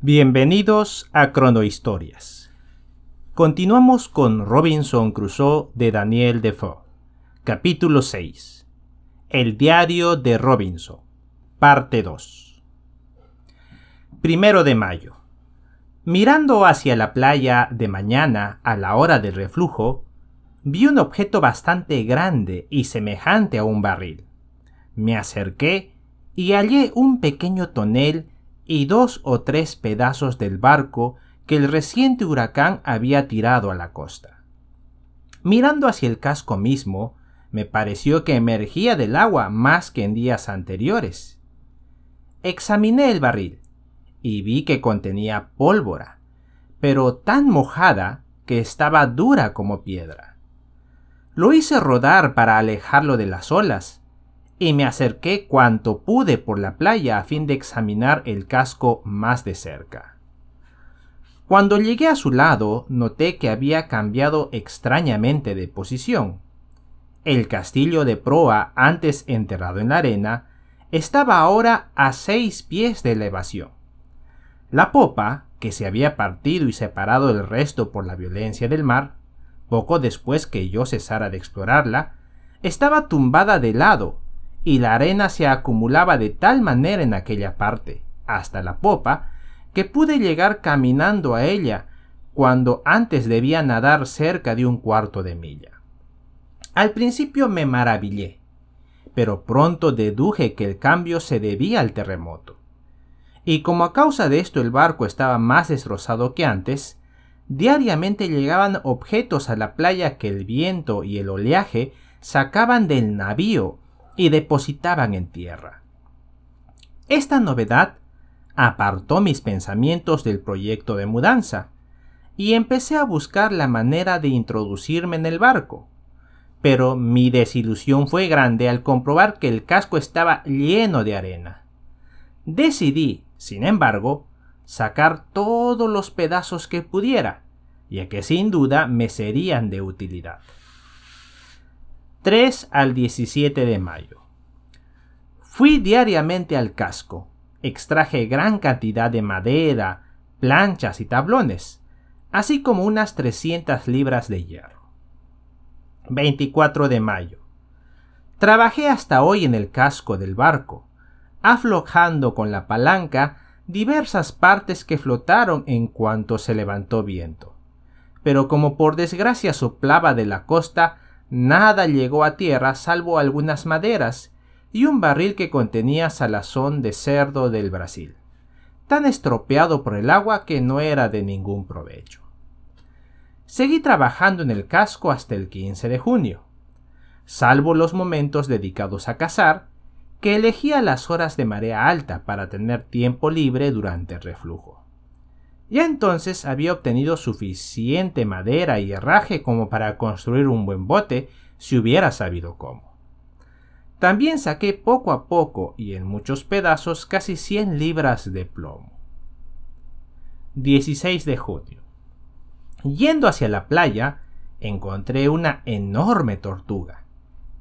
Bienvenidos a Cronohistorias. Continuamos con Robinson Crusoe de Daniel Defoe. Capítulo 6. El diario de Robinson. Parte 2. Primero de mayo. Mirando hacia la playa de mañana a la hora del reflujo, vi un objeto bastante grande y semejante a un barril. Me acerqué y hallé un pequeño tonel y dos o tres pedazos del barco que el reciente huracán había tirado a la costa. Mirando hacia el casco mismo, me pareció que emergía del agua más que en días anteriores. Examiné el barril y vi que contenía pólvora, pero tan mojada que estaba dura como piedra. Lo hice rodar para alejarlo de las olas, y me acerqué cuanto pude por la playa a fin de examinar el casco más de cerca. Cuando llegué a su lado, noté que había cambiado extrañamente de posición. El castillo de proa, antes enterrado en la arena, estaba ahora a seis pies de elevación. La popa, que se había partido y separado del resto por la violencia del mar, poco después que yo cesara de explorarla, estaba tumbada de lado y la arena se acumulaba de tal manera en aquella parte, hasta la popa, que pude llegar caminando a ella cuando antes debía nadar cerca de un cuarto de milla. Al principio me maravillé, pero pronto deduje que el cambio se debía al terremoto. Y como a causa de esto el barco estaba más destrozado que antes, diariamente llegaban objetos a la playa que el viento y el oleaje sacaban del navío y depositaban en tierra. Esta novedad apartó mis pensamientos del proyecto de mudanza y empecé a buscar la manera de introducirme en el barco. Pero mi desilusión fue grande al comprobar que el casco estaba lleno de arena. Decidí, sin embargo, sacar todos los pedazos que pudiera, ya que sin duda me serían de utilidad. 3 al 17 de mayo. Fui diariamente al casco, extraje gran cantidad de madera, planchas y tablones, así como unas 300 libras de hierro. 24 de mayo. Trabajé hasta hoy en el casco del barco, aflojando con la palanca diversas partes que flotaron en cuanto se levantó viento. Pero como por desgracia soplaba de la costa, Nada llegó a tierra salvo algunas maderas y un barril que contenía salazón de cerdo del Brasil, tan estropeado por el agua que no era de ningún provecho. Seguí trabajando en el casco hasta el 15 de junio, salvo los momentos dedicados a cazar, que elegía las horas de marea alta para tener tiempo libre durante el reflujo. Ya entonces había obtenido suficiente madera y herraje como para construir un buen bote si hubiera sabido cómo. También saqué poco a poco y en muchos pedazos casi 100 libras de plomo. 16 de junio. Yendo hacia la playa, encontré una enorme tortuga.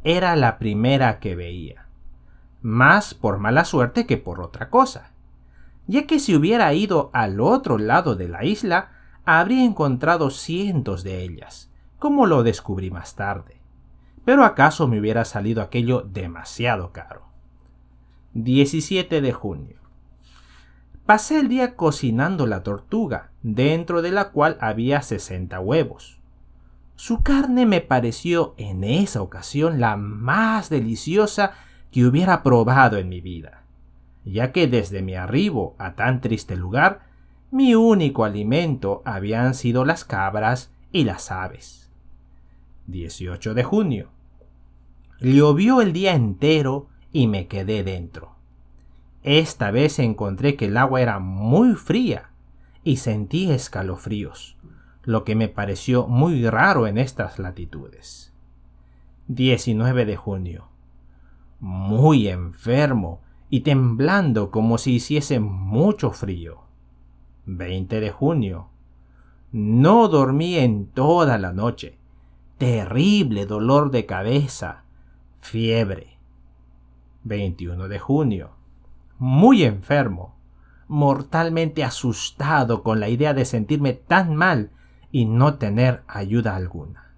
Era la primera que veía. Más por mala suerte que por otra cosa ya que si hubiera ido al otro lado de la isla, habría encontrado cientos de ellas, como lo descubrí más tarde. Pero acaso me hubiera salido aquello demasiado caro. 17 de junio. Pasé el día cocinando la tortuga, dentro de la cual había 60 huevos. Su carne me pareció en esa ocasión la más deliciosa que hubiera probado en mi vida ya que desde mi arribo a tan triste lugar, mi único alimento habían sido las cabras y las aves. 18 de junio. Llovió el día entero y me quedé dentro. Esta vez encontré que el agua era muy fría y sentí escalofríos, lo que me pareció muy raro en estas latitudes. 19 de junio. Muy enfermo y temblando como si hiciese mucho frío. 20 de junio. No dormí en toda la noche. Terrible dolor de cabeza. Fiebre. 21 de junio. Muy enfermo. mortalmente asustado con la idea de sentirme tan mal y no tener ayuda alguna.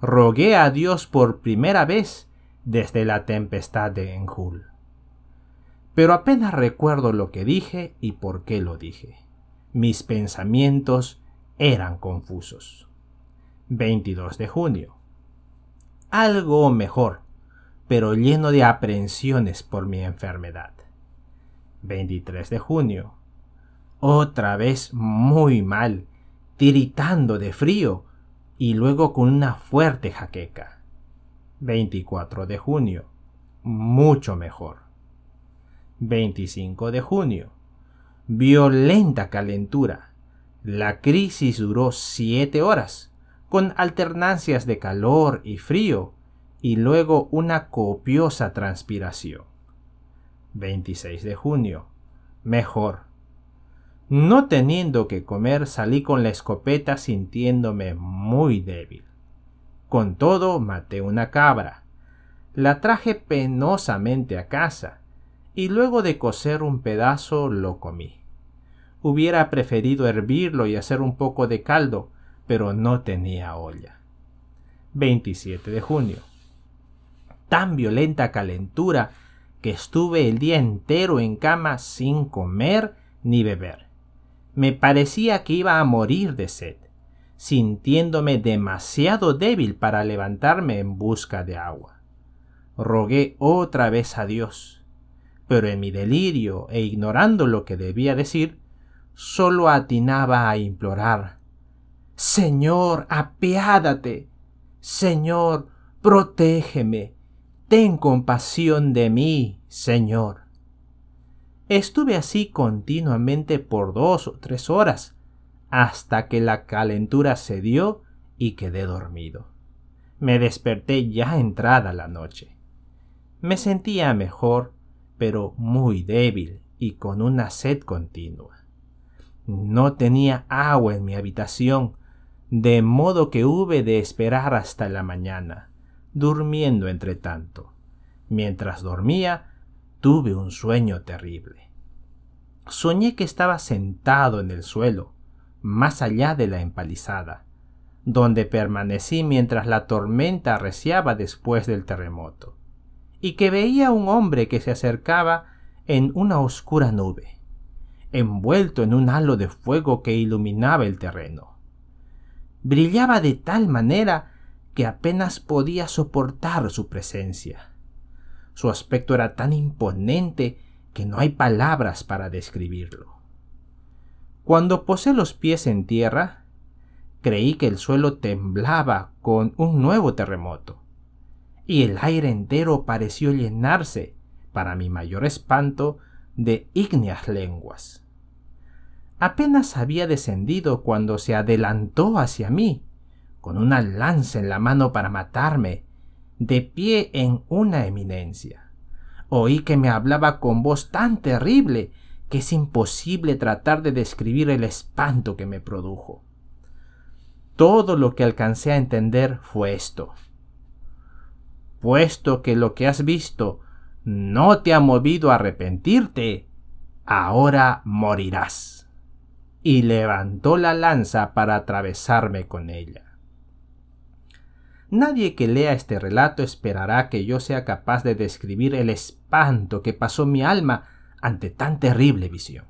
Rogué a Dios por primera vez desde la tempestad de Enjul. Pero apenas recuerdo lo que dije y por qué lo dije. Mis pensamientos eran confusos. 22 de junio. Algo mejor, pero lleno de aprensiones por mi enfermedad. 23 de junio. Otra vez muy mal, tiritando de frío y luego con una fuerte jaqueca. 24 de junio. Mucho mejor. 25 de junio. Violenta calentura. La crisis duró siete horas, con alternancias de calor y frío, y luego una copiosa transpiración. 26 de junio. Mejor. No teniendo que comer salí con la escopeta sintiéndome muy débil. Con todo maté una cabra. La traje penosamente a casa y luego de cocer un pedazo lo comí. Hubiera preferido hervirlo y hacer un poco de caldo, pero no tenía olla. 27 de junio. Tan violenta calentura que estuve el día entero en cama sin comer ni beber. Me parecía que iba a morir de sed, sintiéndome demasiado débil para levantarme en busca de agua. Rogué otra vez a Dios, pero en mi delirio e ignorando lo que debía decir, solo atinaba a implorar Señor, apiádate. Señor, protégeme ten compasión de mí, Señor. Estuve así continuamente por dos o tres horas, hasta que la calentura cedió y quedé dormido. Me desperté ya entrada la noche. Me sentía mejor, pero muy débil y con una sed continua. No tenía agua en mi habitación, de modo que hube de esperar hasta la mañana durmiendo entre tanto. Mientras dormía, tuve un sueño terrible. Soñé que estaba sentado en el suelo, más allá de la empalizada, donde permanecí mientras la tormenta arreciaba después del terremoto, y que veía un hombre que se acercaba en una oscura nube, envuelto en un halo de fuego que iluminaba el terreno. Brillaba de tal manera que apenas podía soportar su presencia. Su aspecto era tan imponente que no hay palabras para describirlo. Cuando posé los pies en tierra, creí que el suelo temblaba con un nuevo terremoto, y el aire entero pareció llenarse, para mi mayor espanto, de ígneas lenguas. Apenas había descendido cuando se adelantó hacia mí con una lanza en la mano para matarme, de pie en una eminencia. Oí que me hablaba con voz tan terrible que es imposible tratar de describir el espanto que me produjo. Todo lo que alcancé a entender fue esto. Puesto que lo que has visto no te ha movido a arrepentirte, ahora morirás. Y levantó la lanza para atravesarme con ella. Nadie que lea este relato esperará que yo sea capaz de describir el espanto que pasó mi alma ante tan terrible visión.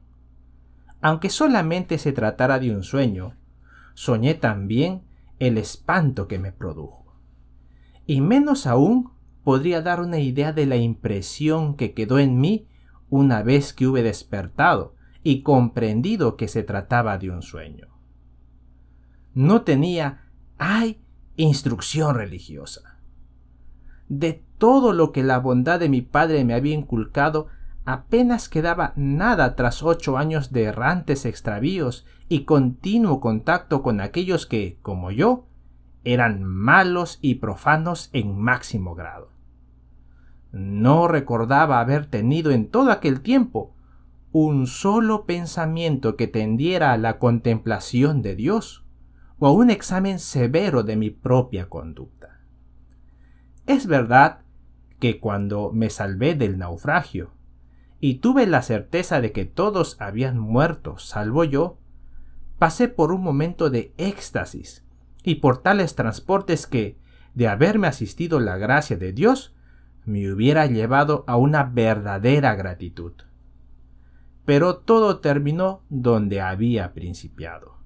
Aunque solamente se tratara de un sueño, soñé también el espanto que me produjo. Y menos aún podría dar una idea de la impresión que quedó en mí una vez que hube despertado y comprendido que se trataba de un sueño. No tenía, ay, instrucción religiosa. De todo lo que la bondad de mi padre me había inculcado, apenas quedaba nada tras ocho años de errantes extravíos y continuo contacto con aquellos que, como yo, eran malos y profanos en máximo grado. No recordaba haber tenido en todo aquel tiempo un solo pensamiento que tendiera a la contemplación de Dios o a un examen severo de mi propia conducta. Es verdad que cuando me salvé del naufragio y tuve la certeza de que todos habían muerto, salvo yo, pasé por un momento de éxtasis y por tales transportes que, de haberme asistido la gracia de Dios, me hubiera llevado a una verdadera gratitud. Pero todo terminó donde había principiado.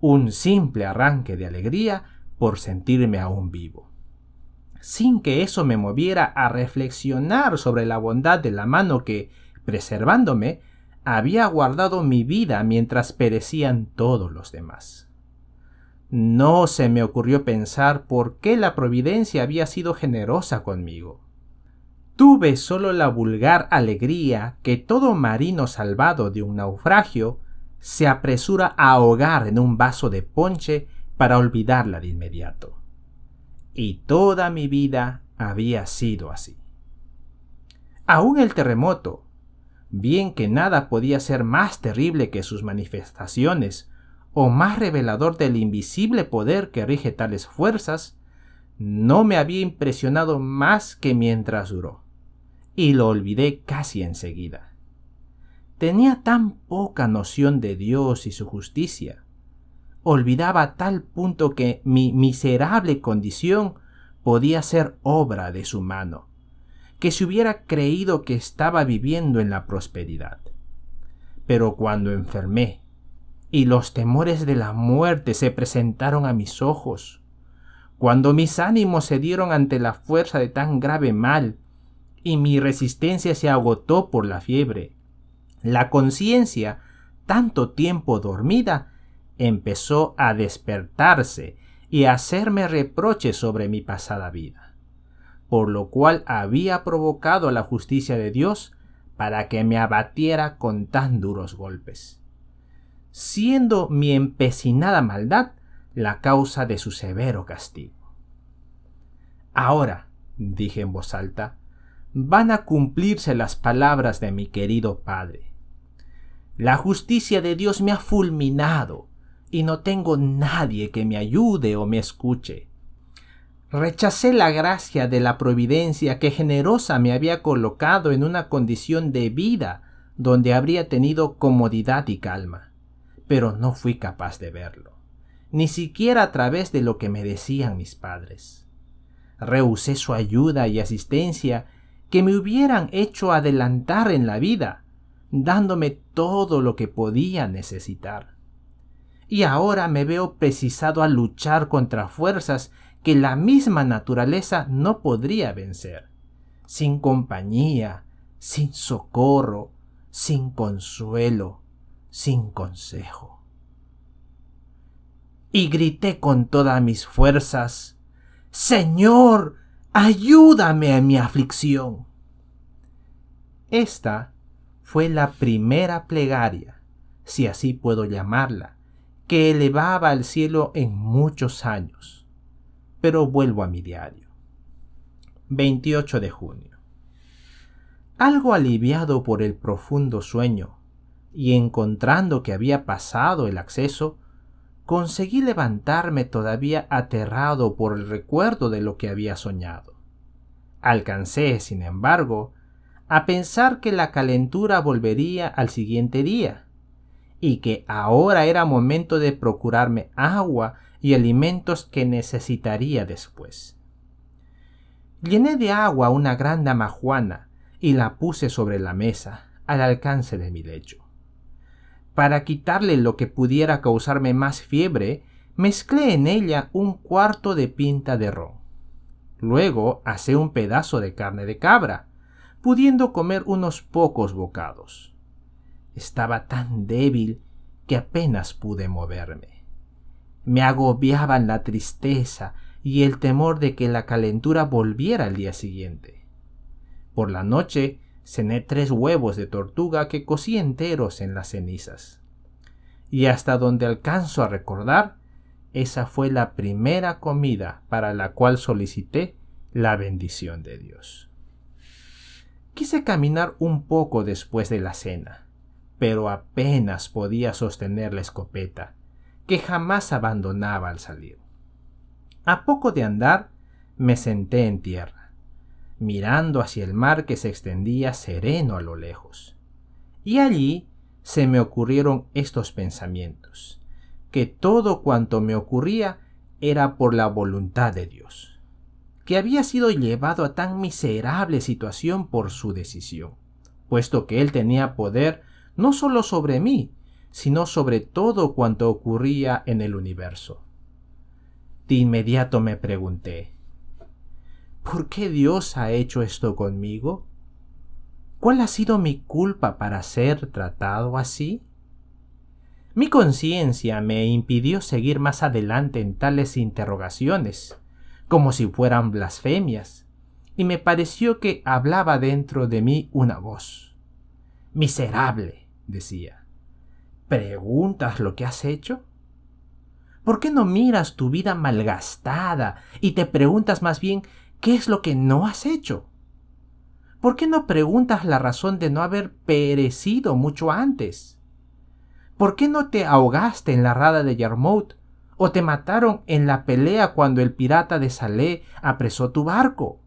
Un simple arranque de alegría por sentirme aún vivo. Sin que eso me moviera a reflexionar sobre la bondad de la mano que, preservándome, había guardado mi vida mientras perecían todos los demás. No se me ocurrió pensar por qué la providencia había sido generosa conmigo. Tuve solo la vulgar alegría que todo marino salvado de un naufragio se apresura a ahogar en un vaso de ponche para olvidarla de inmediato. Y toda mi vida había sido así. Aún el terremoto, bien que nada podía ser más terrible que sus manifestaciones, o más revelador del invisible poder que rige tales fuerzas, no me había impresionado más que mientras duró y lo olvidé casi enseguida. Tenía tan poca noción de Dios y su justicia. Olvidaba a tal punto que mi miserable condición podía ser obra de su mano, que se hubiera creído que estaba viviendo en la prosperidad. Pero cuando enfermé y los temores de la muerte se presentaron a mis ojos, cuando mis ánimos se dieron ante la fuerza de tan grave mal y mi resistencia se agotó por la fiebre. La conciencia, tanto tiempo dormida, empezó a despertarse y a hacerme reproches sobre mi pasada vida, por lo cual había provocado la justicia de Dios para que me abatiera con tan duros golpes, siendo mi empecinada maldad la causa de su severo castigo. Ahora, dije en voz alta, van a cumplirse las palabras de mi querido Padre. La justicia de Dios me ha fulminado y no tengo nadie que me ayude o me escuche. Rechacé la gracia de la providencia que generosa me había colocado en una condición de vida donde habría tenido comodidad y calma, pero no fui capaz de verlo, ni siquiera a través de lo que me decían mis padres. Rehusé su ayuda y asistencia que me hubieran hecho adelantar en la vida, dándome todo lo que podía necesitar. Y ahora me veo precisado a luchar contra fuerzas que la misma naturaleza no podría vencer, sin compañía, sin socorro, sin consuelo, sin consejo. Y grité con todas mis fuerzas, Señor, ayúdame en mi aflicción. Esta fue la primera plegaria, si así puedo llamarla, que elevaba al cielo en muchos años. Pero vuelvo a mi diario. 28 de junio. Algo aliviado por el profundo sueño, y encontrando que había pasado el acceso, conseguí levantarme todavía aterrado por el recuerdo de lo que había soñado. Alcancé, sin embargo, a pensar que la calentura volvería al siguiente día, y que ahora era momento de procurarme agua y alimentos que necesitaría después. Llené de agua una gran damajuana y la puse sobre la mesa, al alcance de mi lecho. Para quitarle lo que pudiera causarme más fiebre, mezclé en ella un cuarto de pinta de ron. Luego asé un pedazo de carne de cabra, pudiendo comer unos pocos bocados. Estaba tan débil que apenas pude moverme. Me agobiaban la tristeza y el temor de que la calentura volviera al día siguiente. Por la noche cené tres huevos de tortuga que cocí enteros en las cenizas. Y hasta donde alcanzo a recordar, esa fue la primera comida para la cual solicité la bendición de Dios. Quise caminar un poco después de la cena, pero apenas podía sostener la escopeta, que jamás abandonaba al salir. A poco de andar, me senté en tierra mirando hacia el mar que se extendía sereno a lo lejos. Y allí se me ocurrieron estos pensamientos, que todo cuanto me ocurría era por la voluntad de Dios, que había sido llevado a tan miserable situación por su decisión, puesto que Él tenía poder no solo sobre mí, sino sobre todo cuanto ocurría en el universo. De inmediato me pregunté, ¿por qué Dios ha hecho esto conmigo? ¿Cuál ha sido mi culpa para ser tratado así? Mi conciencia me impidió seguir más adelante en tales interrogaciones, como si fueran blasfemias, y me pareció que hablaba dentro de mí una voz. Miserable, decía. ¿Preguntas lo que has hecho? ¿Por qué no miras tu vida malgastada y te preguntas más bien qué es lo que no has hecho? ¿Por qué no preguntas la razón de no haber perecido mucho antes? ¿Por qué no te ahogaste en la rada de Yarmouth o te mataron en la pelea cuando el pirata de Salé apresó tu barco?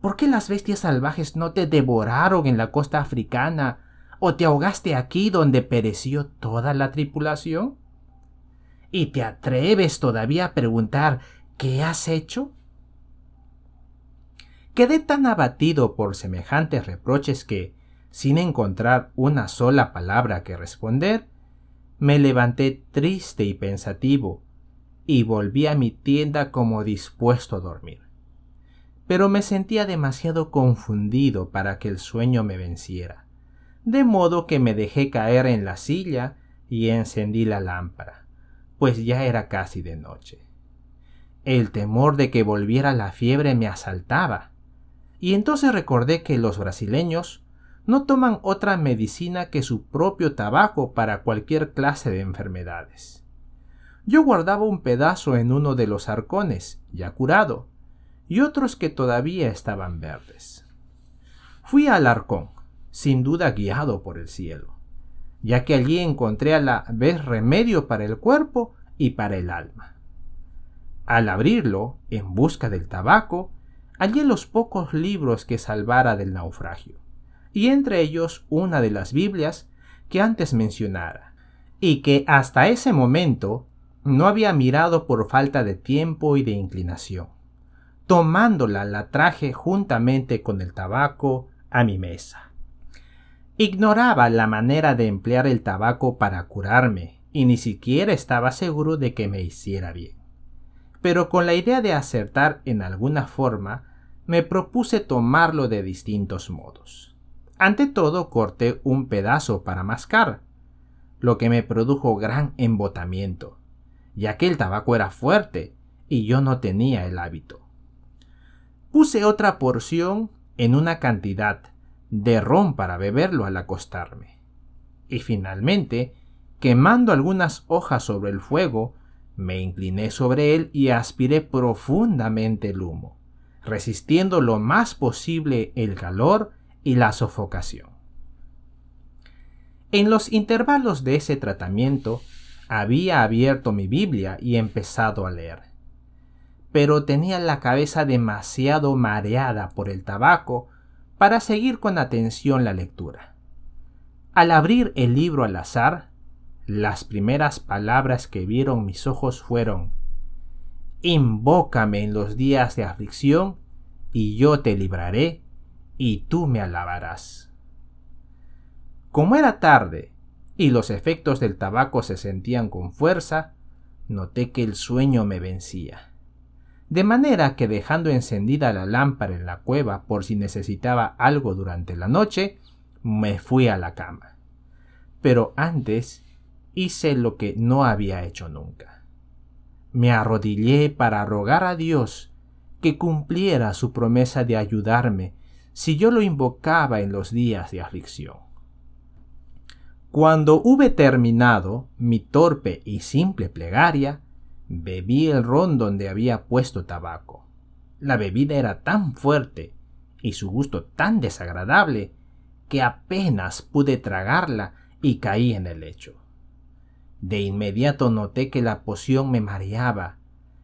¿Por qué las bestias salvajes no te devoraron en la costa africana o te ahogaste aquí donde pereció toda la tripulación? ¿Y te atreves todavía a preguntar qué has hecho? Quedé tan abatido por semejantes reproches que, sin encontrar una sola palabra que responder, me levanté triste y pensativo y volví a mi tienda como dispuesto a dormir. Pero me sentía demasiado confundido para que el sueño me venciera, de modo que me dejé caer en la silla y encendí la lámpara, pues ya era casi de noche. El temor de que volviera la fiebre me asaltaba, y entonces recordé que los brasileños no toman otra medicina que su propio tabaco para cualquier clase de enfermedades. Yo guardaba un pedazo en uno de los arcones, ya curado, y otros que todavía estaban verdes. Fui al arcón, sin duda guiado por el cielo, ya que allí encontré a la vez remedio para el cuerpo y para el alma. Al abrirlo, en busca del tabaco, hallé los pocos libros que salvara del naufragio y entre ellos una de las Biblias que antes mencionara, y que hasta ese momento no había mirado por falta de tiempo y de inclinación. Tomándola la traje juntamente con el tabaco a mi mesa. Ignoraba la manera de emplear el tabaco para curarme, y ni siquiera estaba seguro de que me hiciera bien. Pero con la idea de acertar en alguna forma, me propuse tomarlo de distintos modos. Ante todo corté un pedazo para mascar, lo que me produjo gran embotamiento, ya que el tabaco era fuerte y yo no tenía el hábito. Puse otra porción en una cantidad de ron para beberlo al acostarme. Y finalmente, quemando algunas hojas sobre el fuego, me incliné sobre él y aspiré profundamente el humo, resistiendo lo más posible el calor y la sofocación. En los intervalos de ese tratamiento había abierto mi Biblia y empezado a leer. Pero tenía la cabeza demasiado mareada por el tabaco para seguir con atención la lectura. Al abrir el libro al azar, las primeras palabras que vieron mis ojos fueron Invócame en los días de aflicción, y yo te libraré y tú me alabarás. Como era tarde y los efectos del tabaco se sentían con fuerza, noté que el sueño me vencía. De manera que dejando encendida la lámpara en la cueva por si necesitaba algo durante la noche, me fui a la cama. Pero antes hice lo que no había hecho nunca. Me arrodillé para rogar a Dios que cumpliera su promesa de ayudarme si yo lo invocaba en los días de aflicción. Cuando hube terminado mi torpe y simple plegaria, bebí el ron donde había puesto tabaco. La bebida era tan fuerte y su gusto tan desagradable que apenas pude tragarla y caí en el lecho. De inmediato noté que la poción me mareaba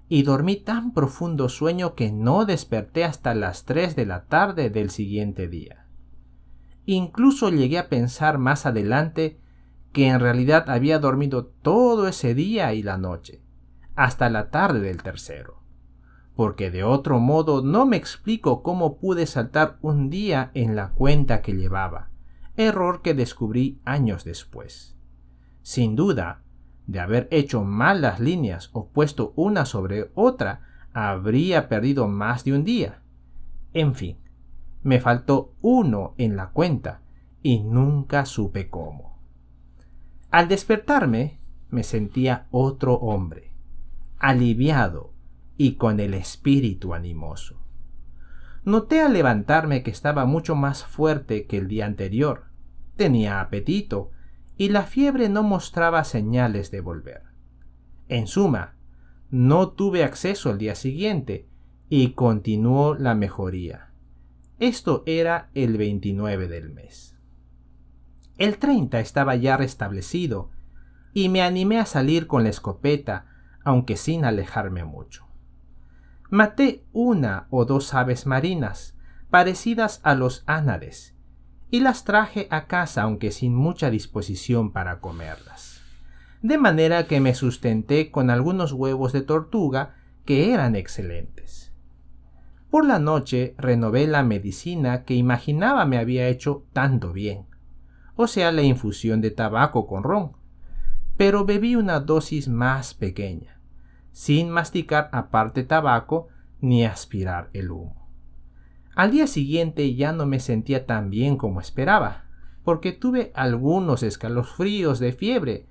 y dormí tan profundo sueño que no desperté hasta las 3 de la tarde del siguiente día. Incluso llegué a pensar más adelante que en realidad había dormido todo ese día y la noche, hasta la tarde del tercero, porque de otro modo no me explico cómo pude saltar un día en la cuenta que llevaba, error que descubrí años después. Sin duda, de haber hecho mal las líneas o puesto una sobre otra, habría perdido más de un día. En fin, me faltó uno en la cuenta y nunca supe cómo. Al despertarme, me sentía otro hombre, aliviado y con el espíritu animoso. Noté al levantarme que estaba mucho más fuerte que el día anterior. Tenía apetito y la fiebre no mostraba señales de volver. En suma, no tuve acceso al día siguiente y continuó la mejoría. Esto era el 29 del mes. El 30 estaba ya restablecido y me animé a salir con la escopeta, aunque sin alejarme mucho. Maté una o dos aves marinas, parecidas a los ánades, y las traje a casa aunque sin mucha disposición para comerlas. De manera que me sustenté con algunos huevos de tortuga que eran excelentes. Por la noche renové la medicina que imaginaba me había hecho tanto bien, o sea, la infusión de tabaco con ron, pero bebí una dosis más pequeña, sin masticar aparte tabaco ni aspirar el humo. Al día siguiente ya no me sentía tan bien como esperaba, porque tuve algunos escalofríos de fiebre,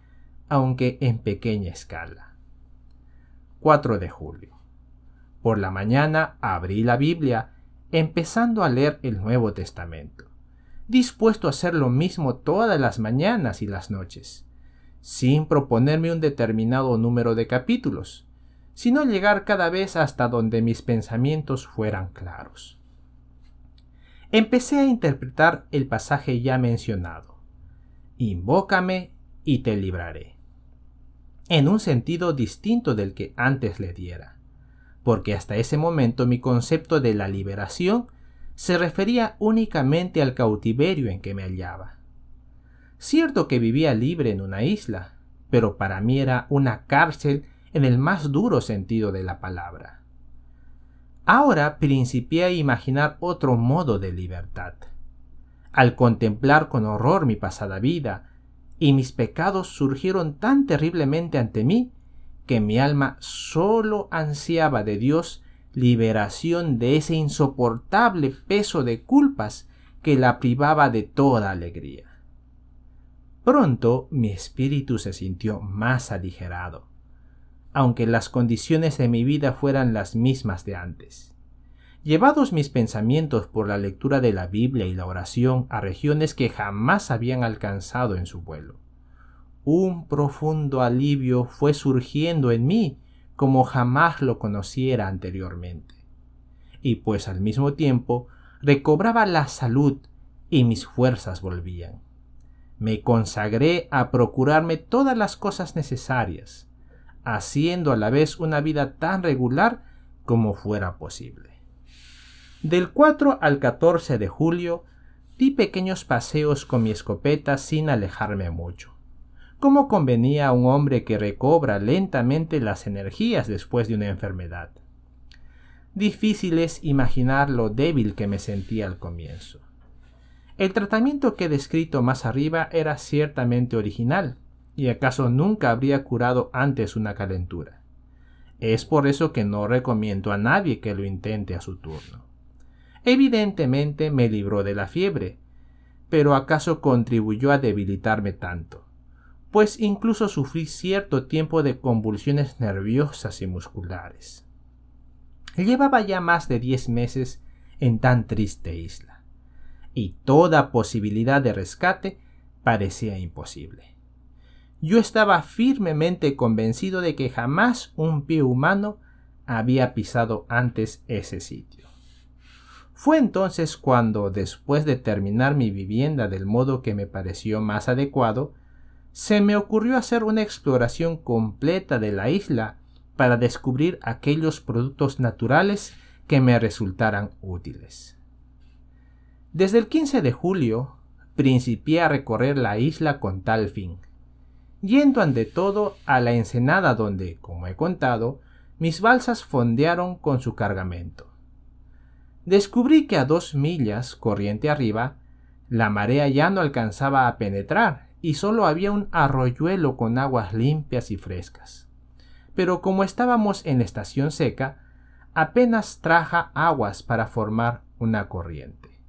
aunque en pequeña escala. 4 de julio. Por la mañana abrí la Biblia, empezando a leer el Nuevo Testamento, dispuesto a hacer lo mismo todas las mañanas y las noches, sin proponerme un determinado número de capítulos, sino llegar cada vez hasta donde mis pensamientos fueran claros empecé a interpretar el pasaje ya mencionado. Invócame y te libraré. En un sentido distinto del que antes le diera, porque hasta ese momento mi concepto de la liberación se refería únicamente al cautiverio en que me hallaba. Cierto que vivía libre en una isla, pero para mí era una cárcel en el más duro sentido de la palabra. Ahora principié a imaginar otro modo de libertad. Al contemplar con horror mi pasada vida, y mis pecados surgieron tan terriblemente ante mí, que mi alma sólo ansiaba de Dios liberación de ese insoportable peso de culpas que la privaba de toda alegría. Pronto mi espíritu se sintió más aligerado aunque las condiciones de mi vida fueran las mismas de antes. Llevados mis pensamientos por la lectura de la Biblia y la oración a regiones que jamás habían alcanzado en su vuelo, un profundo alivio fue surgiendo en mí como jamás lo conociera anteriormente. Y pues al mismo tiempo recobraba la salud y mis fuerzas volvían. Me consagré a procurarme todas las cosas necesarias, haciendo a la vez una vida tan regular como fuera posible. Del 4 al 14 de julio di pequeños paseos con mi escopeta sin alejarme mucho, como convenía a un hombre que recobra lentamente las energías después de una enfermedad. Difícil es imaginar lo débil que me sentía al comienzo. El tratamiento que he descrito más arriba era ciertamente original, ¿Y acaso nunca habría curado antes una calentura? Es por eso que no recomiendo a nadie que lo intente a su turno. Evidentemente me libró de la fiebre, pero acaso contribuyó a debilitarme tanto, pues incluso sufrí cierto tiempo de convulsiones nerviosas y musculares. Llevaba ya más de diez meses en tan triste isla, y toda posibilidad de rescate parecía imposible yo estaba firmemente convencido de que jamás un pie humano había pisado antes ese sitio. Fue entonces cuando, después de terminar mi vivienda del modo que me pareció más adecuado, se me ocurrió hacer una exploración completa de la isla para descubrir aquellos productos naturales que me resultaran útiles. Desde el 15 de julio principié a recorrer la isla con tal fin, yendo ante todo a la ensenada donde, como he contado, mis balsas fondearon con su cargamento. Descubrí que a dos millas corriente arriba, la marea ya no alcanzaba a penetrar y solo había un arroyuelo con aguas limpias y frescas. Pero como estábamos en estación seca, apenas traja aguas para formar una corriente.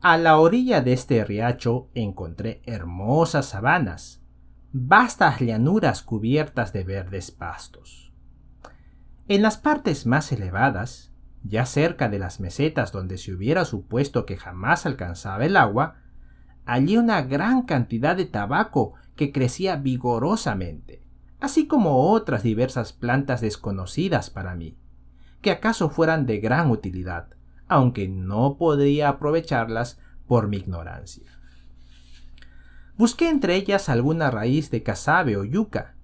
A la orilla de este riacho encontré hermosas sabanas, vastas llanuras cubiertas de verdes pastos. En las partes más elevadas, ya cerca de las mesetas donde se hubiera supuesto que jamás alcanzaba el agua, hallé una gran cantidad de tabaco que crecía vigorosamente, así como otras diversas plantas desconocidas para mí, que acaso fueran de gran utilidad, aunque no podía aprovecharlas por mi ignorancia. Busqué entre ellas alguna raíz de casabe o yuca,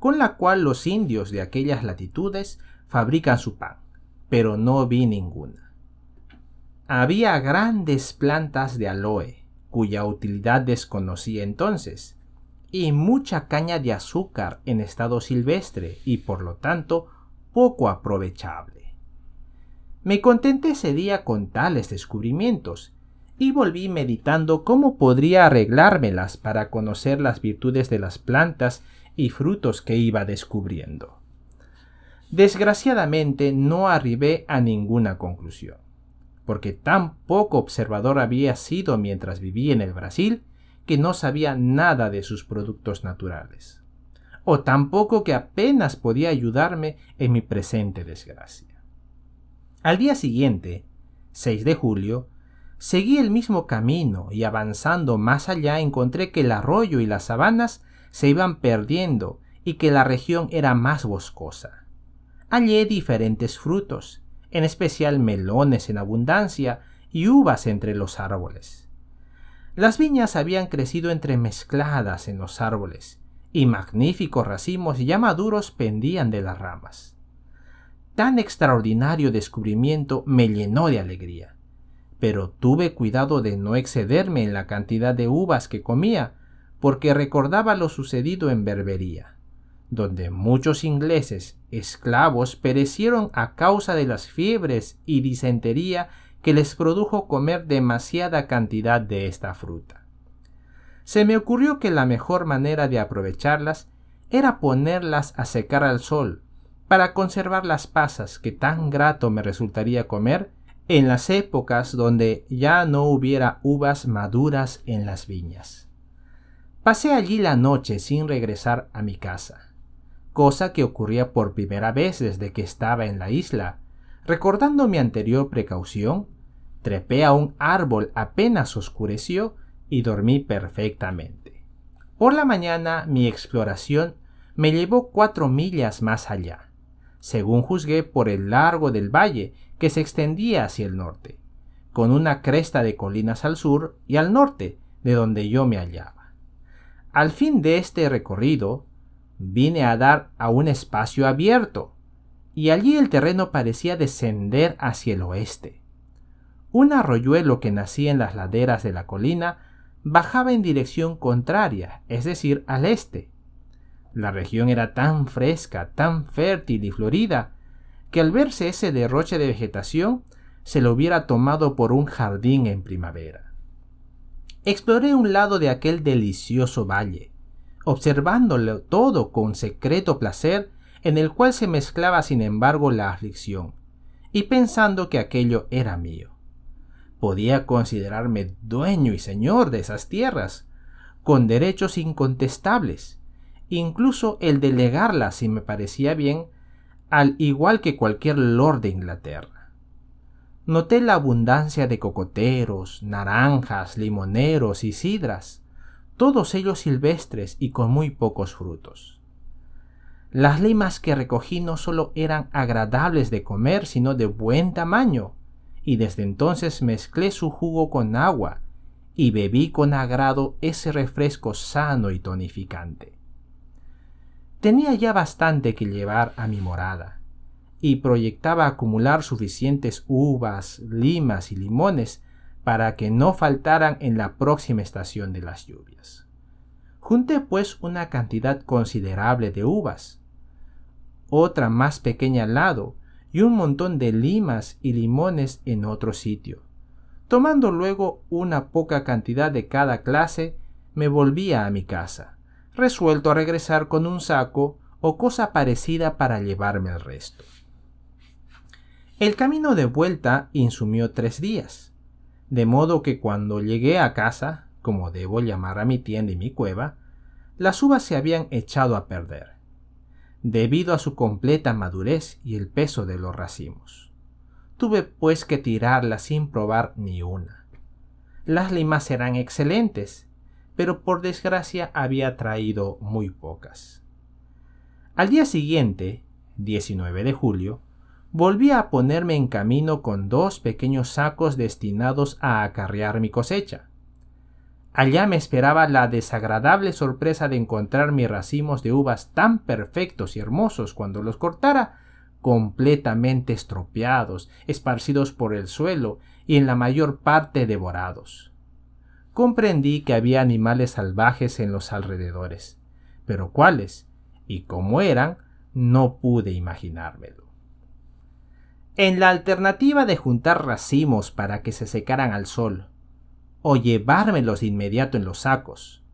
con la cual los indios de aquellas latitudes fabrican su pan, pero no vi ninguna. Había grandes plantas de aloe, cuya utilidad desconocí entonces, y mucha caña de azúcar en estado silvestre y por lo tanto poco aprovechable. Me contenté ese día con tales descubrimientos y volví meditando cómo podría arreglármelas para conocer las virtudes de las plantas y frutos que iba descubriendo. Desgraciadamente no arribé a ninguna conclusión, porque tan poco observador había sido mientras viví en el Brasil que no sabía nada de sus productos naturales, o tampoco que apenas podía ayudarme en mi presente desgracia. Al día siguiente, 6 de julio, seguí el mismo camino y avanzando más allá encontré que el arroyo y las sabanas se iban perdiendo y que la región era más boscosa. Hallé diferentes frutos, en especial melones en abundancia y uvas entre los árboles. Las viñas habían crecido entremezcladas en los árboles, y magníficos racimos ya maduros pendían de las ramas. Tan extraordinario descubrimiento me llenó de alegría. Pero tuve cuidado de no excederme en la cantidad de uvas que comía, porque recordaba lo sucedido en Berbería, donde muchos ingleses esclavos perecieron a causa de las fiebres y disentería que les produjo comer demasiada cantidad de esta fruta. Se me ocurrió que la mejor manera de aprovecharlas era ponerlas a secar al sol para conservar las pasas que tan grato me resultaría comer en las épocas donde ya no hubiera uvas maduras en las viñas. Pasé allí la noche sin regresar a mi casa, cosa que ocurría por primera vez desde que estaba en la isla. Recordando mi anterior precaución, trepé a un árbol apenas oscureció y dormí perfectamente. Por la mañana mi exploración me llevó cuatro millas más allá según juzgué por el largo del valle que se extendía hacia el norte, con una cresta de colinas al sur y al norte de donde yo me hallaba. Al fin de este recorrido, vine a dar a un espacio abierto, y allí el terreno parecía descender hacia el oeste. Un arroyuelo que nacía en las laderas de la colina bajaba en dirección contraria, es decir, al este, la región era tan fresca, tan fértil y florida, que al verse ese derroche de vegetación, se lo hubiera tomado por un jardín en primavera. Exploré un lado de aquel delicioso valle, observándolo todo con secreto placer en el cual se mezclaba sin embargo la aflicción, y pensando que aquello era mío. Podía considerarme dueño y señor de esas tierras, con derechos incontestables, incluso el delegarla si me parecía bien, al igual que cualquier lord de Inglaterra. Noté la abundancia de cocoteros, naranjas, limoneros y sidras, todos ellos silvestres y con muy pocos frutos. Las limas que recogí no solo eran agradables de comer, sino de buen tamaño, y desde entonces mezclé su jugo con agua y bebí con agrado ese refresco sano y tonificante. Tenía ya bastante que llevar a mi morada, y proyectaba acumular suficientes uvas, limas y limones para que no faltaran en la próxima estación de las lluvias. Junté pues una cantidad considerable de uvas, otra más pequeña al lado, y un montón de limas y limones en otro sitio. Tomando luego una poca cantidad de cada clase, me volvía a mi casa resuelto a regresar con un saco o cosa parecida para llevarme el resto. El camino de vuelta insumió tres días, de modo que cuando llegué a casa, como debo llamar a mi tienda y mi cueva, las uvas se habían echado a perder, debido a su completa madurez y el peso de los racimos. Tuve pues que tirarlas sin probar ni una. Las limas eran excelentes, pero por desgracia había traído muy pocas. Al día siguiente, 19 de julio, volví a ponerme en camino con dos pequeños sacos destinados a acarrear mi cosecha. Allá me esperaba la desagradable sorpresa de encontrar mis racimos de uvas tan perfectos y hermosos cuando los cortara, completamente estropeados, esparcidos por el suelo y en la mayor parte devorados comprendí que había animales salvajes en los alrededores, pero cuáles y cómo eran no pude imaginármelo. En la alternativa de juntar racimos para que se secaran al sol, o llevármelos de inmediato en los sacos,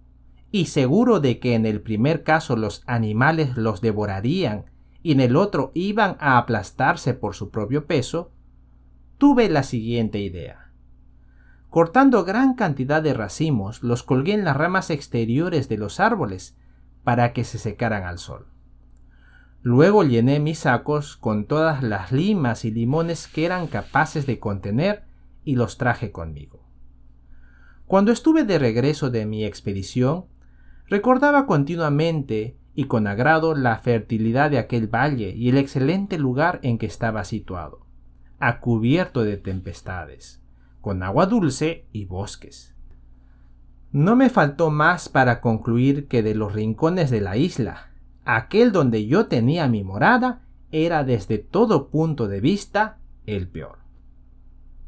y seguro de que en el primer caso los animales los devorarían y en el otro iban a aplastarse por su propio peso, tuve la siguiente idea. Cortando gran cantidad de racimos, los colgué en las ramas exteriores de los árboles para que se secaran al sol. Luego llené mis sacos con todas las limas y limones que eran capaces de contener y los traje conmigo. Cuando estuve de regreso de mi expedición, recordaba continuamente y con agrado la fertilidad de aquel valle y el excelente lugar en que estaba situado, a cubierto de tempestades con agua dulce y bosques. No me faltó más para concluir que de los rincones de la isla, aquel donde yo tenía mi morada era desde todo punto de vista el peor.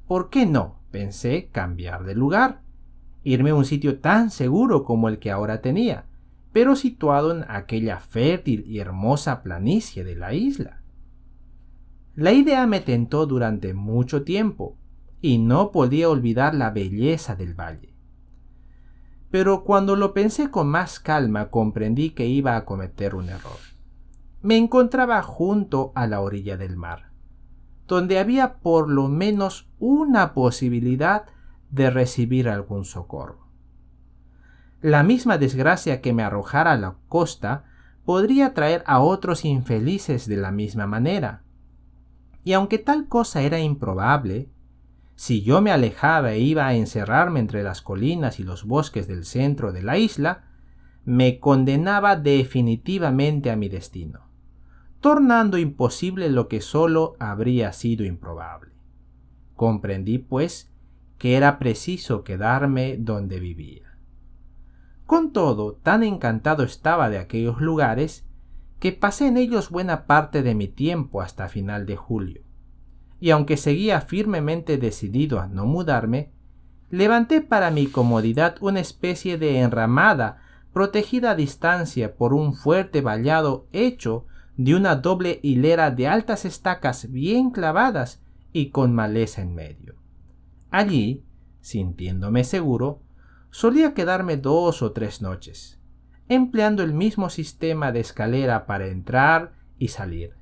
¿Por qué no? pensé cambiar de lugar, irme a un sitio tan seguro como el que ahora tenía, pero situado en aquella fértil y hermosa planicie de la isla. La idea me tentó durante mucho tiempo, y no podía olvidar la belleza del valle. Pero cuando lo pensé con más calma comprendí que iba a cometer un error. Me encontraba junto a la orilla del mar, donde había por lo menos una posibilidad de recibir algún socorro. La misma desgracia que me arrojara a la costa podría traer a otros infelices de la misma manera. Y aunque tal cosa era improbable, si yo me alejaba e iba a encerrarme entre las colinas y los bosques del centro de la isla, me condenaba definitivamente a mi destino, tornando imposible lo que sólo habría sido improbable. Comprendí, pues, que era preciso quedarme donde vivía. Con todo, tan encantado estaba de aquellos lugares que pasé en ellos buena parte de mi tiempo hasta final de julio y aunque seguía firmemente decidido a no mudarme, levanté para mi comodidad una especie de enramada protegida a distancia por un fuerte vallado hecho de una doble hilera de altas estacas bien clavadas y con maleza en medio. Allí, sintiéndome seguro, solía quedarme dos o tres noches, empleando el mismo sistema de escalera para entrar y salir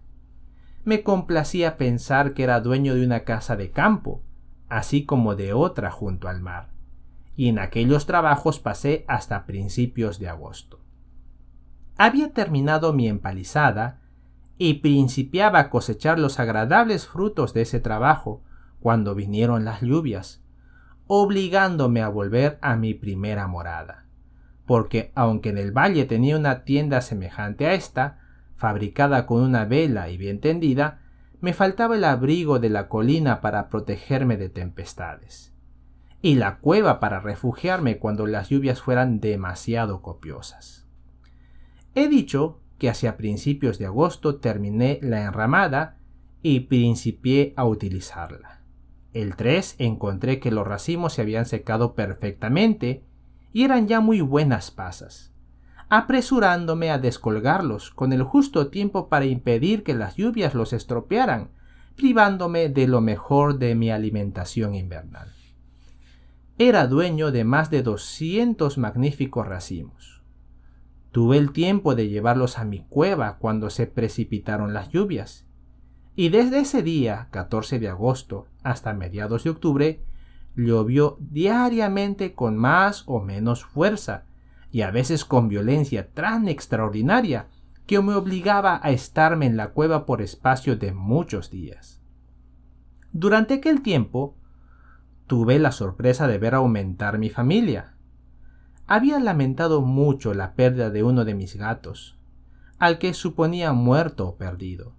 me complacía pensar que era dueño de una casa de campo, así como de otra junto al mar, y en aquellos trabajos pasé hasta principios de agosto. Había terminado mi empalizada y principiaba a cosechar los agradables frutos de ese trabajo cuando vinieron las lluvias, obligándome a volver a mi primera morada, porque aunque en el valle tenía una tienda semejante a esta, fabricada con una vela y bien tendida, me faltaba el abrigo de la colina para protegerme de tempestades, y la cueva para refugiarme cuando las lluvias fueran demasiado copiosas. He dicho que hacia principios de agosto terminé la enramada y principié a utilizarla. El 3 encontré que los racimos se habían secado perfectamente y eran ya muy buenas pasas, apresurándome a descolgarlos con el justo tiempo para impedir que las lluvias los estropearan, privándome de lo mejor de mi alimentación invernal. Era dueño de más de 200 magníficos racimos. Tuve el tiempo de llevarlos a mi cueva cuando se precipitaron las lluvias, y desde ese día, 14 de agosto, hasta mediados de octubre, llovió diariamente con más o menos fuerza, y a veces con violencia tan extraordinaria que me obligaba a estarme en la cueva por espacio de muchos días. Durante aquel tiempo, tuve la sorpresa de ver aumentar mi familia. Había lamentado mucho la pérdida de uno de mis gatos, al que suponía muerto o perdido,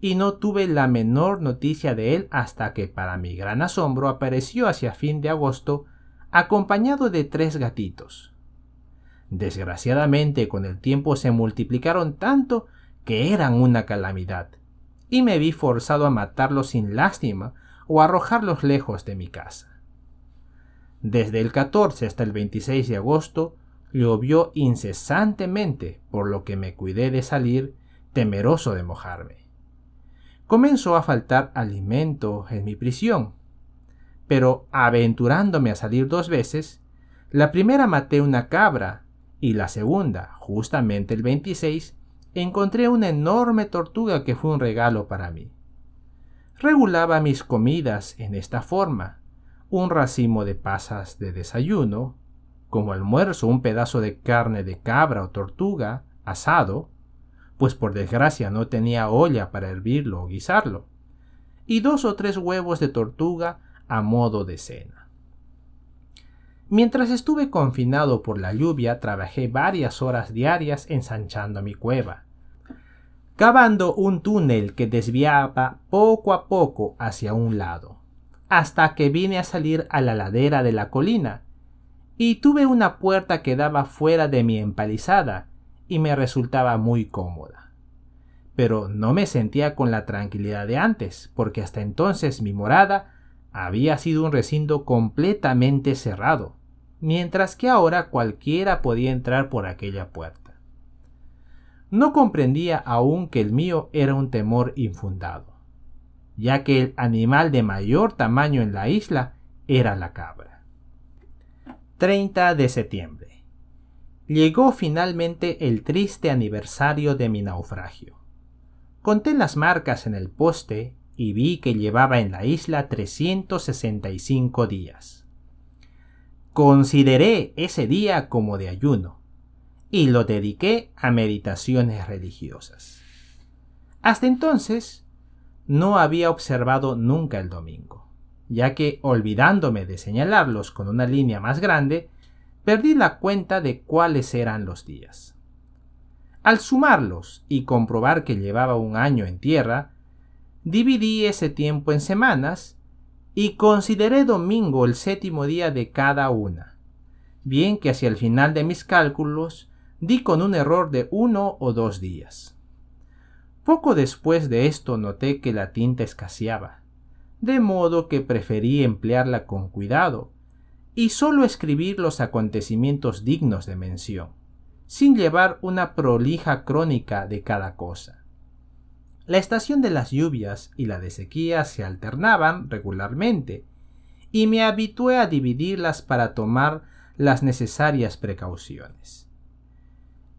y no tuve la menor noticia de él hasta que, para mi gran asombro, apareció hacia fin de agosto acompañado de tres gatitos. Desgraciadamente con el tiempo se multiplicaron tanto que eran una calamidad, y me vi forzado a matarlos sin lástima o arrojarlos lejos de mi casa. Desde el 14 hasta el 26 de agosto llovió incesantemente, por lo que me cuidé de salir temeroso de mojarme. Comenzó a faltar alimento en mi prisión, pero aventurándome a salir dos veces, la primera maté una cabra y la segunda, justamente el 26, encontré una enorme tortuga que fue un regalo para mí. Regulaba mis comidas en esta forma, un racimo de pasas de desayuno, como almuerzo un pedazo de carne de cabra o tortuga asado, pues por desgracia no tenía olla para hervirlo o guisarlo, y dos o tres huevos de tortuga a modo de cena. Mientras estuve confinado por la lluvia, trabajé varias horas diarias ensanchando mi cueva, cavando un túnel que desviaba poco a poco hacia un lado hasta que vine a salir a la ladera de la colina, y tuve una puerta que daba fuera de mi empalizada y me resultaba muy cómoda. Pero no me sentía con la tranquilidad de antes, porque hasta entonces mi morada había sido un recinto completamente cerrado, mientras que ahora cualquiera podía entrar por aquella puerta. No comprendía aún que el mío era un temor infundado ya que el animal de mayor tamaño en la isla era la cabra. 30 de septiembre. Llegó finalmente el triste aniversario de mi naufragio. Conté las marcas en el poste y vi que llevaba en la isla 365 días. Consideré ese día como de ayuno y lo dediqué a meditaciones religiosas. Hasta entonces no había observado nunca el domingo, ya que, olvidándome de señalarlos con una línea más grande, perdí la cuenta de cuáles eran los días. Al sumarlos y comprobar que llevaba un año en tierra, dividí ese tiempo en semanas y consideré domingo el séptimo día de cada una, bien que hacia el final de mis cálculos di con un error de uno o dos días. Poco después de esto noté que la tinta escaseaba, de modo que preferí emplearla con cuidado y solo escribir los acontecimientos dignos de mención, sin llevar una prolija crónica de cada cosa. La estación de las lluvias y la de sequía se alternaban regularmente, y me habitué a dividirlas para tomar las necesarias precauciones.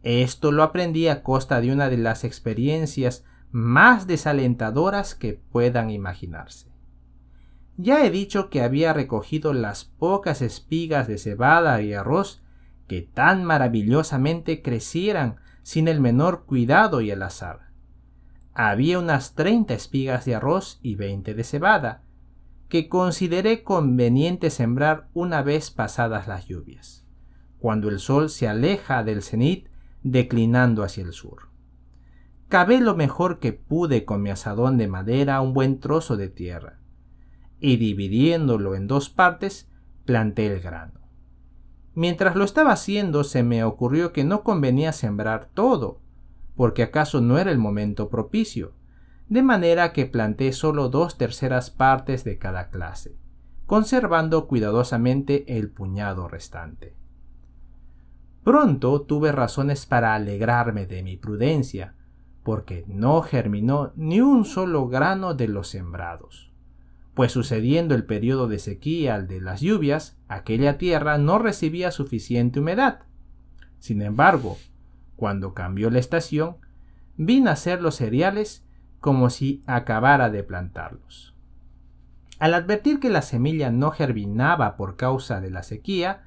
Esto lo aprendí a costa de una de las experiencias más desalentadoras que puedan imaginarse. Ya he dicho que había recogido las pocas espigas de cebada y arroz que tan maravillosamente crecieran sin el menor cuidado y al azar. Había unas treinta espigas de arroz y veinte de cebada, que consideré conveniente sembrar una vez pasadas las lluvias, cuando el sol se aleja del cenit declinando hacia el sur. Cavé lo mejor que pude con mi asadón de madera un buen trozo de tierra, y dividiéndolo en dos partes, planté el grano. Mientras lo estaba haciendo se me ocurrió que no convenía sembrar todo, porque acaso no era el momento propicio, de manera que planté solo dos terceras partes de cada clase, conservando cuidadosamente el puñado restante. Pronto tuve razones para alegrarme de mi prudencia, porque no germinó ni un solo grano de los sembrados. Pues sucediendo el periodo de sequía al de las lluvias, aquella tierra no recibía suficiente humedad. Sin embargo, cuando cambió la estación, vi nacer los cereales como si acabara de plantarlos. Al advertir que la semilla no germinaba por causa de la sequía,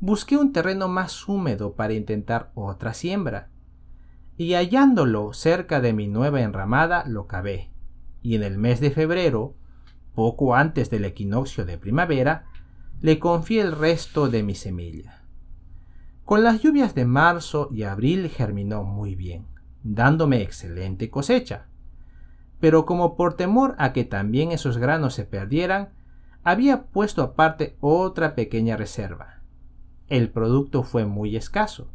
busqué un terreno más húmedo para intentar otra siembra, y hallándolo cerca de mi nueva enramada lo cavé, y en el mes de febrero, poco antes del equinoccio de primavera, le confié el resto de mi semilla. Con las lluvias de marzo y abril germinó muy bien, dándome excelente cosecha. Pero como por temor a que también esos granos se perdieran, había puesto aparte otra pequeña reserva, el producto fue muy escaso.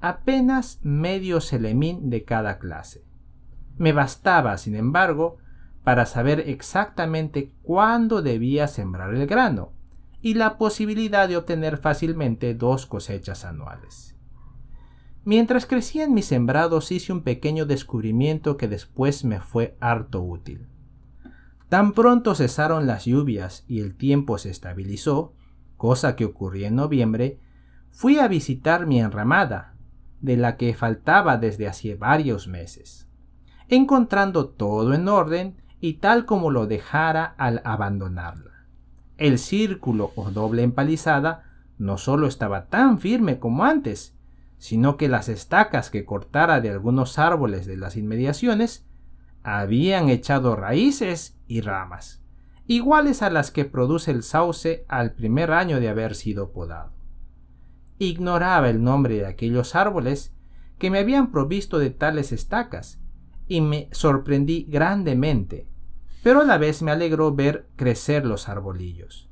Apenas medio selemín de cada clase. Me bastaba, sin embargo, para saber exactamente cuándo debía sembrar el grano y la posibilidad de obtener fácilmente dos cosechas anuales. Mientras crecían mis sembrados hice un pequeño descubrimiento que después me fue harto útil. Tan pronto cesaron las lluvias y el tiempo se estabilizó, cosa que ocurría en noviembre, fui a visitar mi enramada, de la que faltaba desde hacía varios meses, encontrando todo en orden y tal como lo dejara al abandonarla. El círculo o doble empalizada no solo estaba tan firme como antes, sino que las estacas que cortara de algunos árboles de las inmediaciones habían echado raíces y ramas iguales a las que produce el sauce al primer año de haber sido podado. Ignoraba el nombre de aquellos árboles que me habían provisto de tales estacas, y me sorprendí grandemente, pero a la vez me alegró ver crecer los arbolillos.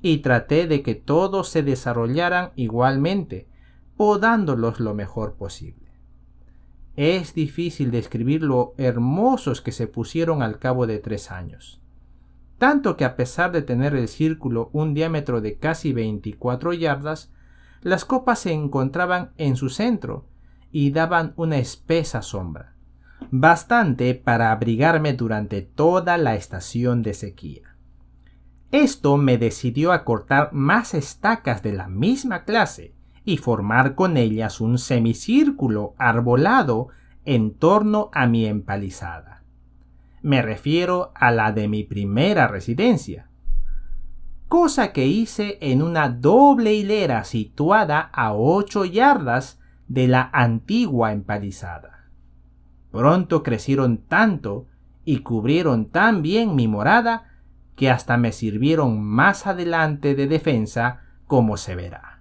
Y traté de que todos se desarrollaran igualmente, podándolos lo mejor posible. Es difícil describir lo hermosos que se pusieron al cabo de tres años tanto que a pesar de tener el círculo un diámetro de casi 24 yardas, las copas se encontraban en su centro y daban una espesa sombra, bastante para abrigarme durante toda la estación de sequía. Esto me decidió a cortar más estacas de la misma clase y formar con ellas un semicírculo arbolado en torno a mi empalizada me refiero a la de mi primera residencia, cosa que hice en una doble hilera situada a ocho yardas de la antigua empalizada. Pronto crecieron tanto y cubrieron tan bien mi morada que hasta me sirvieron más adelante de defensa como se verá.